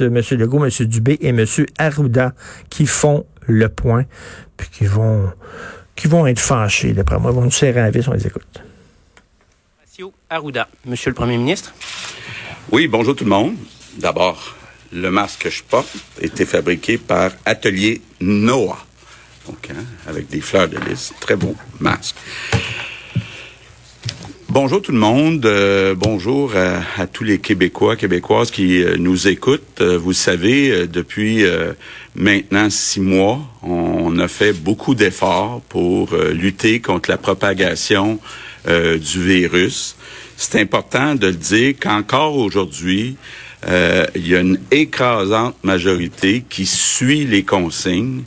M. Legault, M. Dubé et M. Arruda qui font le point, puis qui vont, qui vont être fâchés, d'après moi. Ils vont nous serrer à vis, on les écoute. Arruda, Monsieur le Premier ministre. Oui, bonjour tout le monde. D'abord, le masque que je porte a été fabriqué par Atelier Noah. Donc, hein, avec des fleurs de lys. Très beau masque. Bonjour tout le monde. Euh, bonjour à, tous les Québécois, Québécoises qui euh, nous écoutent. Euh, vous savez, depuis maintenant six mois, on a fait beaucoup d'efforts pour lutter contre la propagation du virus. C'est important de le dire qu'encore aujourd'hui, il y a une écrasante majorité qui suit les consignes.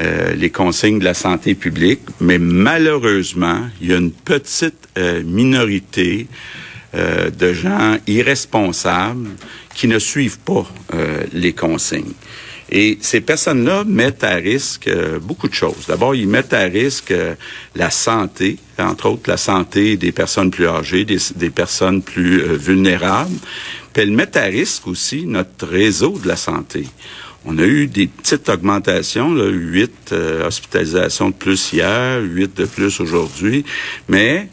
Euh, les consignes de la santé publique, mais malheureusement, il y a une petite euh, minorité euh, de gens irresponsables qui ne suivent pas les consignes. Et ces personnes-là mettent à risque beaucoup de choses. D'abord, ils mettent à risque la santé, entre autres la santé des personnes plus âgées, des, des personnes plus vulnérables. Puis elles mettent à risque aussi notre réseau de la santé. On a eu des petites augmentations, là, 8 euh, hospitalisations de plus hier, 8 de plus aujourd'hui, mais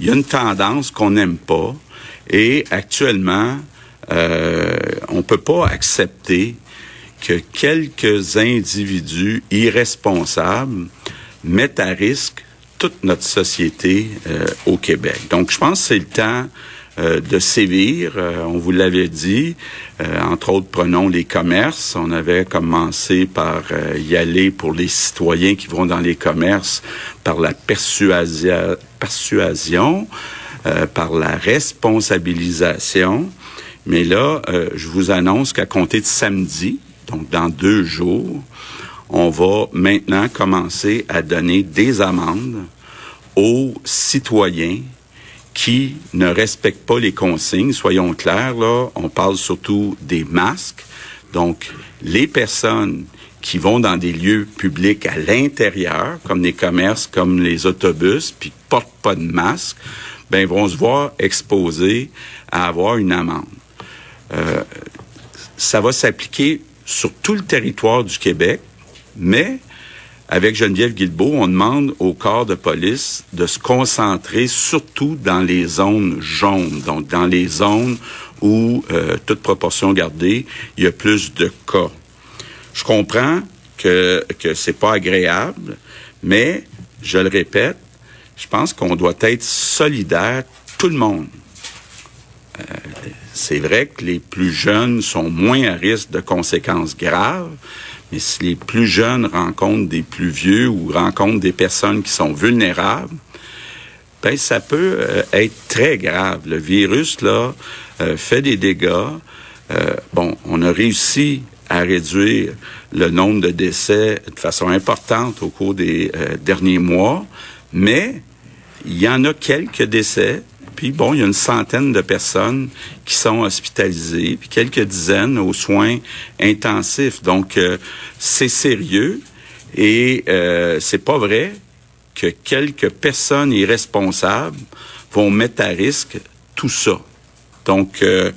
il y a une tendance qu'on n'aime pas et actuellement, euh, on peut pas accepter que quelques individus irresponsables mettent à risque toute notre société euh, au Québec. Donc, je pense que c'est le temps euh, de sévir. Euh, on vous l'avait dit. Euh, entre autres, prenons les commerces. On avait commencé par y aller pour les citoyens qui vont dans les commerces par la persuasion, persuasion par la responsabilisation. Mais là, je vous annonce qu'à compter de samedi, donc dans deux jours, on va maintenant commencer à donner des amendes aux citoyens qui ne respectent pas les consignes. Soyons clairs, là, on parle surtout des masques. Donc, les personnes qui vont dans des lieux publics à l'intérieur, comme les commerces, comme les autobus, puis portent pas de masque, ben vont se voir exposés à avoir une amende. Euh, ça va s'appliquer sur tout le territoire du Québec, mais avec Geneviève Guilbeault, on demande au corps de police de se concentrer surtout dans les zones jaunes, donc dans les zones où, euh, toute proportion gardée, il y a plus de cas. Je comprends que que c'est pas agréable, mais je le répète, je pense qu'on doit être solidaire, tout le monde. Euh, c'est vrai que les plus jeunes sont moins à risque de conséquences graves, mais si les plus jeunes rencontrent des plus vieux ou rencontrent des personnes qui sont vulnérables, ben ça peut euh, être très grave. Le virus là euh, fait des dégâts. Euh, bon, on a réussi à réduire le nombre de décès de façon importante au cours des derniers mois, mais il y en a quelques décès puis bon, il y a une centaine de personnes qui sont hospitalisées, puis quelques dizaines aux soins intensifs. Donc euh, c'est sérieux et euh, c'est pas vrai que quelques personnes irresponsables vont mettre à risque tout ça. Donc euh,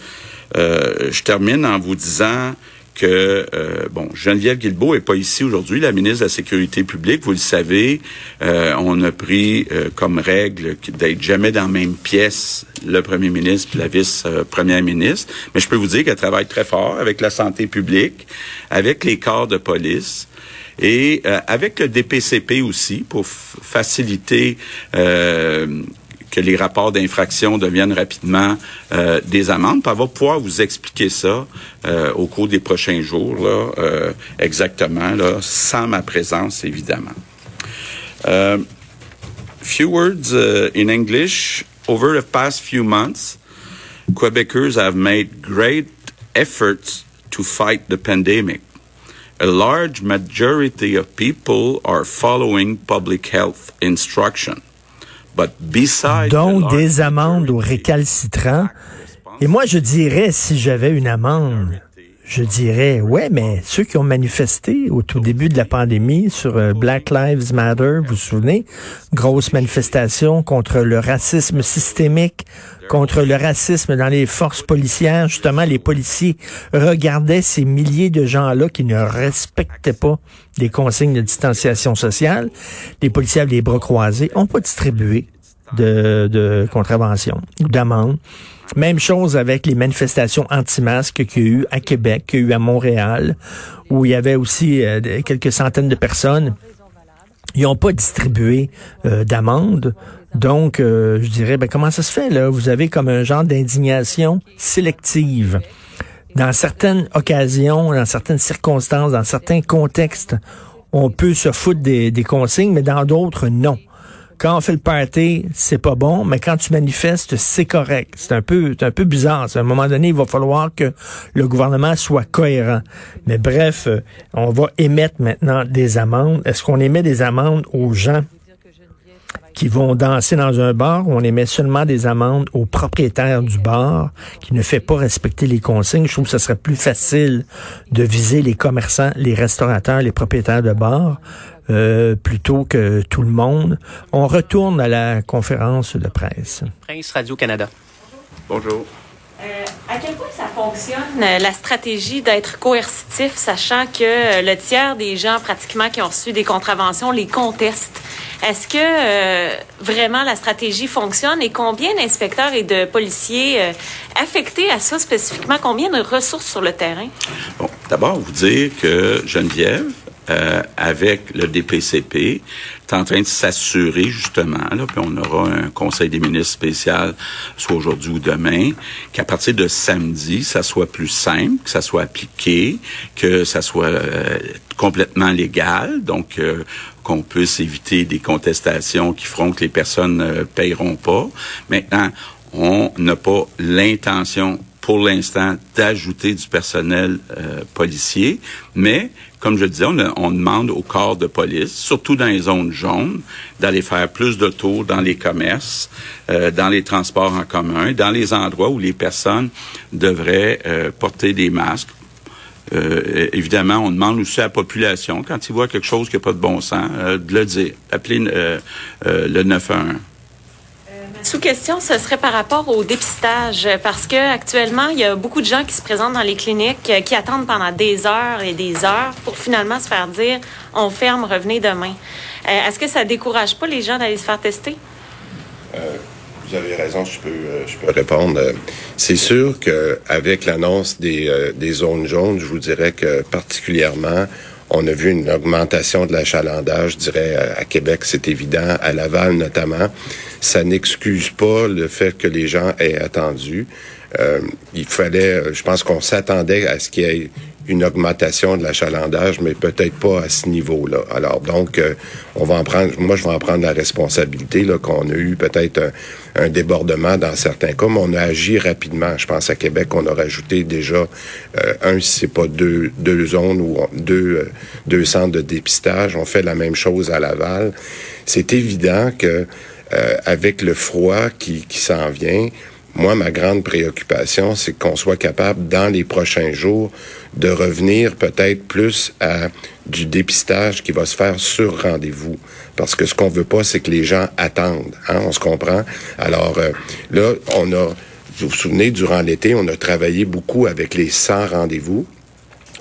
je termine en vous disant que euh, bon, Geneviève Guilbeault est pas ici aujourd'hui, la ministre de la Sécurité publique, vous le savez, euh, on a pris euh, comme règle d'être jamais dans la même pièce le premier ministre et la vice-première ministre, mais je peux vous dire qu'elle travaille très fort avec la santé publique, avec les corps de police et avec le DPCP aussi pour faciliter que les rapports d'infraction deviennent rapidement euh, des amendes. on va pouvoir vous expliquer ça euh, au cours des prochains jours, là, euh, exactement, là, sans ma présence, évidemment. Uh, few words uh, in English. Over the past few months, Quebecers have made great efforts to fight the pandemic. A large majority of people are following public health instruction. Donc, des amendes aux récalcitrants. Et moi, je dirais, si j'avais une amende, je dirais, ouais, mais ceux qui ont manifesté au tout début de la pandémie sur euh, Black Lives Matter, vous vous souvenez, grosse manifestation contre le racisme systémique, contre le racisme dans les forces policières. Justement, les policiers regardaient ces milliers de gens-là qui ne respectaient pas les consignes de distanciation sociale. Les policiers avaient les bras croisés, n'ont pas distribué de, de contravention d'amende. Même chose avec les manifestations anti-masques qu'il y a eu à Québec, qu'il y a eu à Montréal, où il y avait aussi euh, quelques centaines de personnes. Ils n'ont pas distribué euh, d'amende. Donc, euh, je dirais, ben, comment ça se fait, là? Vous avez comme un genre d'indignation sélective. Dans certaines occasions, dans certaines circonstances, dans certains contextes, on peut se foutre des consignes, mais dans d'autres, non quand on fait le party, c'est pas bon, mais quand tu manifestes, c'est correct. C'est un peu, un peu bizarre. À un moment donné, il va falloir que le gouvernement soit cohérent. Mais bref, euh, on va émettre maintenant des amendes. Est-ce qu'on émet des amendes aux gens? Qui vont danser dans un bar ou on émet seulement des amendes aux propriétaires du bar qui ne fait pas respecter les consignes. Je trouve que ce serait plus facile de viser les commerçants, les restaurateurs, les propriétaires de bars euh, plutôt que tout le monde. On retourne à la conférence de presse. Prince Radio-Canada. Bonjour. Euh, à quel point ça fonctionne, euh, la stratégie d'être coercitif, sachant que le tiers des gens pratiquement qui ont reçu des contraventions les contestent? Est-ce que vraiment la stratégie fonctionne et combien d'inspecteurs et de policiers affectés à ça spécifiquement? Combien de ressources sur le terrain? Bon, d'abord, vous dire que Geneviève, euh, avec le DPCP, est en train de s'assurer justement, là, puis on aura un conseil des ministres spécial, soit aujourd'hui ou demain, qu'à partir de samedi, ça soit plus simple, que ça soit appliqué, que ça soit euh, complètement légal, donc euh, qu'on puisse éviter des contestations qui feront que les personnes ne payeront pas. Maintenant, on n'a pas l'intention pour l'instant d'ajouter du personnel policier, mais comme je le disais, on, demande au corps de police, surtout dans les zones jaunes, d'aller faire plus de tours dans les commerces, euh, dans les transports en commun, dans les endroits où les personnes devraient euh, porter des masques. Euh, évidemment, on demande aussi à la population, quand ils voient quelque chose qui n'a pas de bon sens, de le dire. Appeler le 911. Sous question, ce serait par rapport au dépistage, parce que actuellement, il y a beaucoup de gens qui se présentent dans les cliniques, euh, qui attendent pendant des heures et des heures pour finalement se faire dire on ferme, revenez demain. Euh, est-ce que ça décourage pas les gens d'aller se faire tester? Euh, vous avez raison, je peux, je peux répondre. C'est sûr qu'avec l'annonce des zones jaunes, je vous dirais que particulièrement, on a vu une augmentation de l'achalandage, je dirais, à Québec, c'est évident, à Laval notamment. Ça n'excuse pas le fait que les gens aient attendu. Euh, il fallait, je pense qu'on s'attendait à ce qu'il y ait une augmentation de l'achalandage, mais peut-être pas à ce niveau-là. Alors donc, euh, on va en prendre, moi je vais en prendre la responsabilité là qu'on a eu peut-être un, débordement dans certains cas, mais on a agi rapidement. Je pense à Québec, on a rajouté déjà euh, un, si c'est pas deux, deux zones ou deux, euh, deux centres de dépistage. On fait la même chose à Laval. C'est évident que avec le froid qui, qui s'en vient, moi, ma grande préoccupation, c'est qu'on soit capable, dans les prochains jours, de revenir peut-être plus à du dépistage qui va se faire sur rendez-vous. Parce que ce qu'on veut pas, c'est que les gens attendent. Hein, on se comprend? Alors euh, là, on a, vous vous souvenez, durant l'été, on a travaillé beaucoup avec les 100 rendez-vous.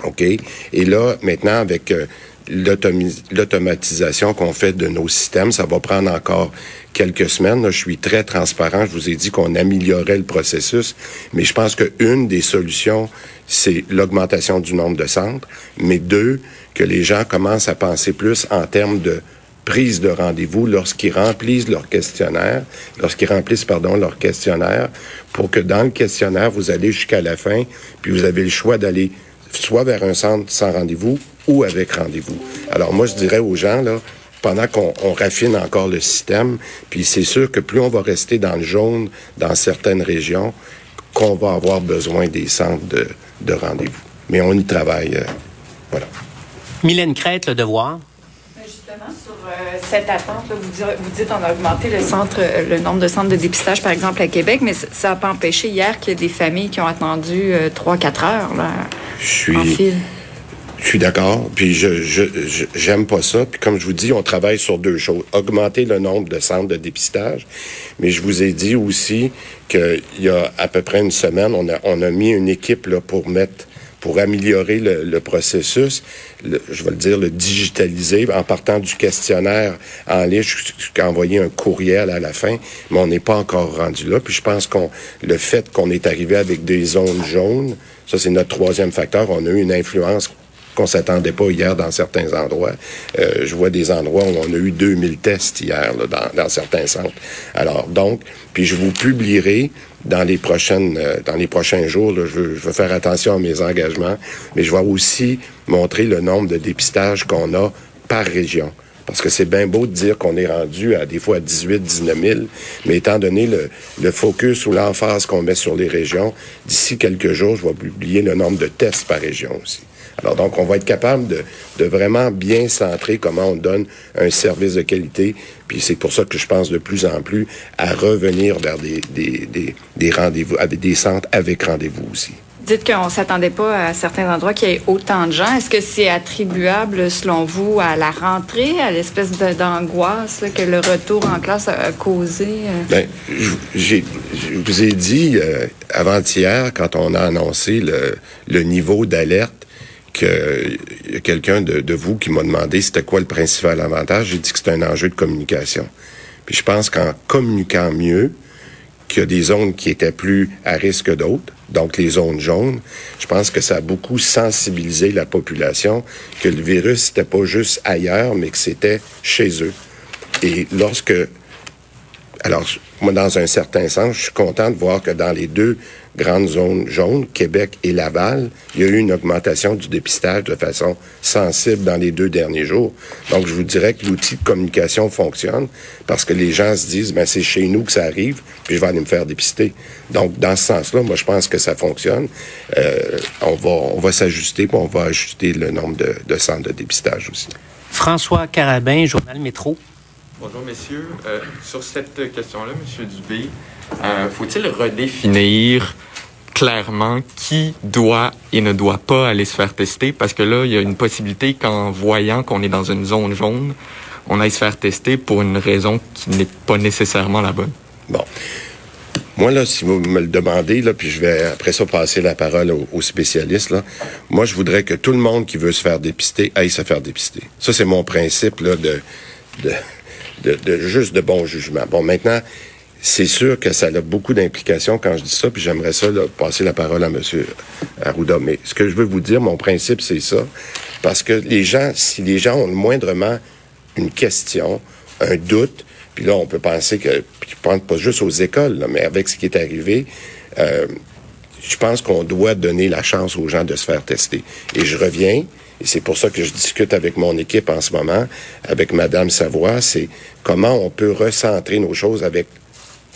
OK? Et là, maintenant, avec euh, l'automatisation qu'on fait de nos systèmes. Ça va prendre encore quelques semaines. je suis très transparent. Je vous ai dit qu'on améliorait le processus, mais je pense qu'une des solutions, c'est l'augmentation du nombre de centres, mais deux, que les gens commencent à penser plus en termes de prise de rendez-vous lorsqu'ils remplissent leur questionnaire, lorsqu'ils remplissent, pardon, leur questionnaire, pour que dans le questionnaire, vous allez jusqu'à la fin, puis vous avez le choix d'aller soit vers un centre sans rendez-vous ou avec rendez-vous. Alors moi, je dirais aux gens, là, pendant qu'on raffine encore le système, puis c'est sûr que plus on va rester dans le jaune dans certaines régions, qu'on va avoir besoin des centres de, de rendez-vous. Mais on y travaille. Euh, voilà. Mylène Crête, Le Devoir. Justement, sur euh, cette attente, vous, dites qu'on a augmenté le, centre, euh, le nombre de centres de dépistage, par exemple, à Québec, mais ça n'a pas empêché hier qu'il y ait des familles qui ont attendu 3-4 heures là, je suis, Je suis d'accord, puis je j'aime pas ça. Puis comme je vous dis, on travaille sur deux choses augmenter le nombre de centres de dépistage, mais je vous ai dit aussi qu'il y a à peu près une semaine, on a on a mis une équipe là pour mettre pour améliorer le, processus, je vais le dire, le digitaliser en partant du questionnaire en ligne, jusqu'à envoyer un courriel à la fin, mais on n'est pas encore rendu là. Puis je pense qu'on le fait qu'on est arrivé avec des zones jaunes, ça c'est notre troisième facteur, on a eu une influence qu'on s'attendait pas hier dans certains endroits. Euh, je vois des endroits où on a eu 2000 tests hier dans, dans certains centres. Alors donc, puis je vous publierai dans les prochaines, euh, dans les prochains jours. je, veux, je, veux, faire attention à mes engagements, mais je vais aussi montrer le nombre de dépistages qu'on a par région. Parce que c'est bien beau de dire qu'on est rendu à des fois à 18, 19 000, mais étant donné le, le focus ou l'emphase qu'on met sur les régions, d'ici quelques jours, je vais publier le nombre de tests par région aussi. Alors donc, on va être capable de, de vraiment bien centrer comment on donne un service de qualité. Puis c'est pour ça que je pense de plus en plus à revenir vers des, des, des, des rendez-vous, avec des centres avec rendez-vous aussi. Dites qu'on ne s'attendait pas à certains endroits qu'il y ait autant de gens. Est-ce que c'est attribuable, selon vous, à la rentrée, à l'espèce d'angoisse que le retour en classe a, causé? Euh? Bien, je, vous ai dit euh, avant-hier, quand on a annoncé le, le niveau d'alerte, qu'il y a quelqu'un de, vous qui m'a demandé c'était quoi le principal avantage. J'ai dit que c'était un enjeu de communication. Puis je pense qu'en communiquant mieux, qu'il y a des zones qui étaient plus à risque que d'autres, donc les zones jaunes, je pense que ça a beaucoup sensibilisé la population que le virus n'était pas juste ailleurs, mais que c'était chez eux. Et lorsque alors, moi, dans un certain sens, je suis content de voir que dans les deux grandes zones jaunes, Québec et Laval, il y a eu une augmentation du dépistage de façon sensible dans les deux derniers jours. Donc, je vous dirais que l'outil de communication fonctionne parce que les gens se disent, ben, c'est chez nous que ça arrive, puis je vais aller me faire dépister. Donc, dans ce sens-là, moi, je pense que ça fonctionne. Euh, on va, on va s'ajuster, puis on va ajuster le nombre de, de centres de dépistage aussi. François Carabin, Journal Métro. Bonjour, messieurs. Euh, sur cette question-là, Monsieur Dubé, euh, faut-il redéfinir clairement qui doit et ne doit pas aller se faire tester? Parce que là, il y a une possibilité qu'en voyant qu'on est dans une zone jaune, on aille se faire tester pour une raison qui n'est pas nécessairement la bonne. Bon. Moi, là, si vous me le demandez, là, puis je vais après ça passer la parole aux, spécialistes, là, moi, je voudrais que tout le monde qui veut se faire dépister aille se faire dépister. Ça, c'est mon principe là, de de, juste de bon jugement. Bon, maintenant, c'est sûr que ça a beaucoup d'implications quand je dis ça, puis j'aimerais ça passer la parole à M. Arruda. Mais ce que je veux vous dire, mon principe, c'est ça. Parce que les gens, si les gens ont moindrement une question, un doute, puis là, on peut penser que, puis pas juste aux écoles, mais avec ce qui est arrivé, euh, je pense qu'on doit donner la chance aux gens de se faire tester. Et je reviens, et c'est pour ça que je discute avec mon équipe en ce moment, avec Madame Savoie, c'est comment on peut recentrer nos choses avec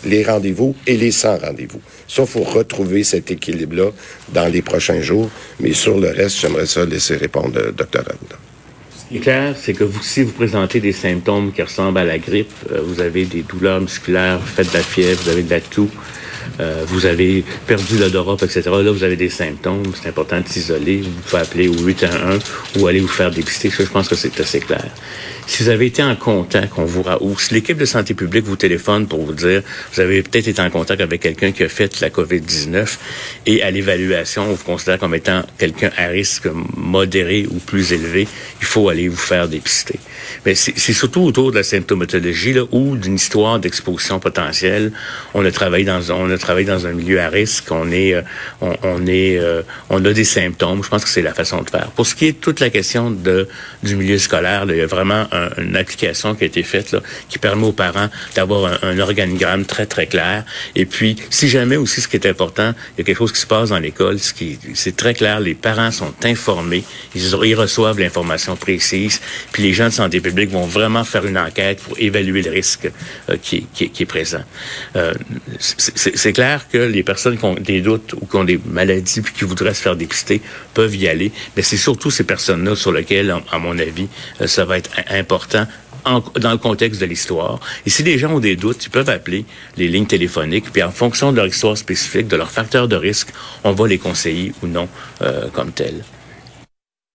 les rendez-vous et les sans rendez-vous. Ça, il faut retrouver cet équilibre-là dans les prochains jours. Mais sur le reste, j'aimerais ça laisser répondre le Dr. Arruda. Ce qui est clair, c'est que vous, si vous présentez des symptômes qui ressemblent à la grippe, euh, vous avez des douleurs musculaires, vous faites de la fièvre, vous avez de la toux, euh, vous avez perdu l'odorat, etc. Là, vous avez des symptômes, c'est important de s'isoler. Vous pouvez appeler au 811 ou aller vous faire dépister. Ça, je pense que c'est assez clair. Si vous avez été en contact, on vous ou si l'équipe de santé publique vous téléphone pour vous dire, vous avez peut-être été en contact avec quelqu'un qui a fait la COVID-19 et à l'évaluation, on vous considère comme étant quelqu'un à risque modéré ou plus élevé, il faut aller vous faire dépister. Mais c'est surtout autour de la symptomatologie là, ou d'une histoire d'exposition potentielle. On a travaillé dans on a travaillé dans un milieu à risque. On est euh, on, est euh, on a des symptômes. Je pense que c'est la façon de faire. Pour ce qui est de toute la question de du milieu scolaire, là, il y a vraiment une application qui a été faite là, qui permet aux parents d'avoir un, organigramme très très clair. Et puis, si jamais aussi ce qui est important, il y a quelque chose qui se passe dans l'école, ce qui c'est très clair, les parents sont informés, ils, reçoivent l'information précise, puis les gens de santé vont vraiment faire une enquête pour évaluer le risque euh, qui, est présent. Euh, c'est clair que les personnes qui ont des doutes ou qui ont des maladies puis qui voudraient se faire dépister peuvent y aller, mais c'est surtout ces personnes-là sur lesquelles, à mon avis, euh, ça va être important dans le contexte de l'histoire. Et si les gens ont des doutes, ils peuvent appeler les lignes téléphoniques, puis en fonction de leur histoire spécifique, de leur facteur de risque, on va les conseiller ou non comme tel.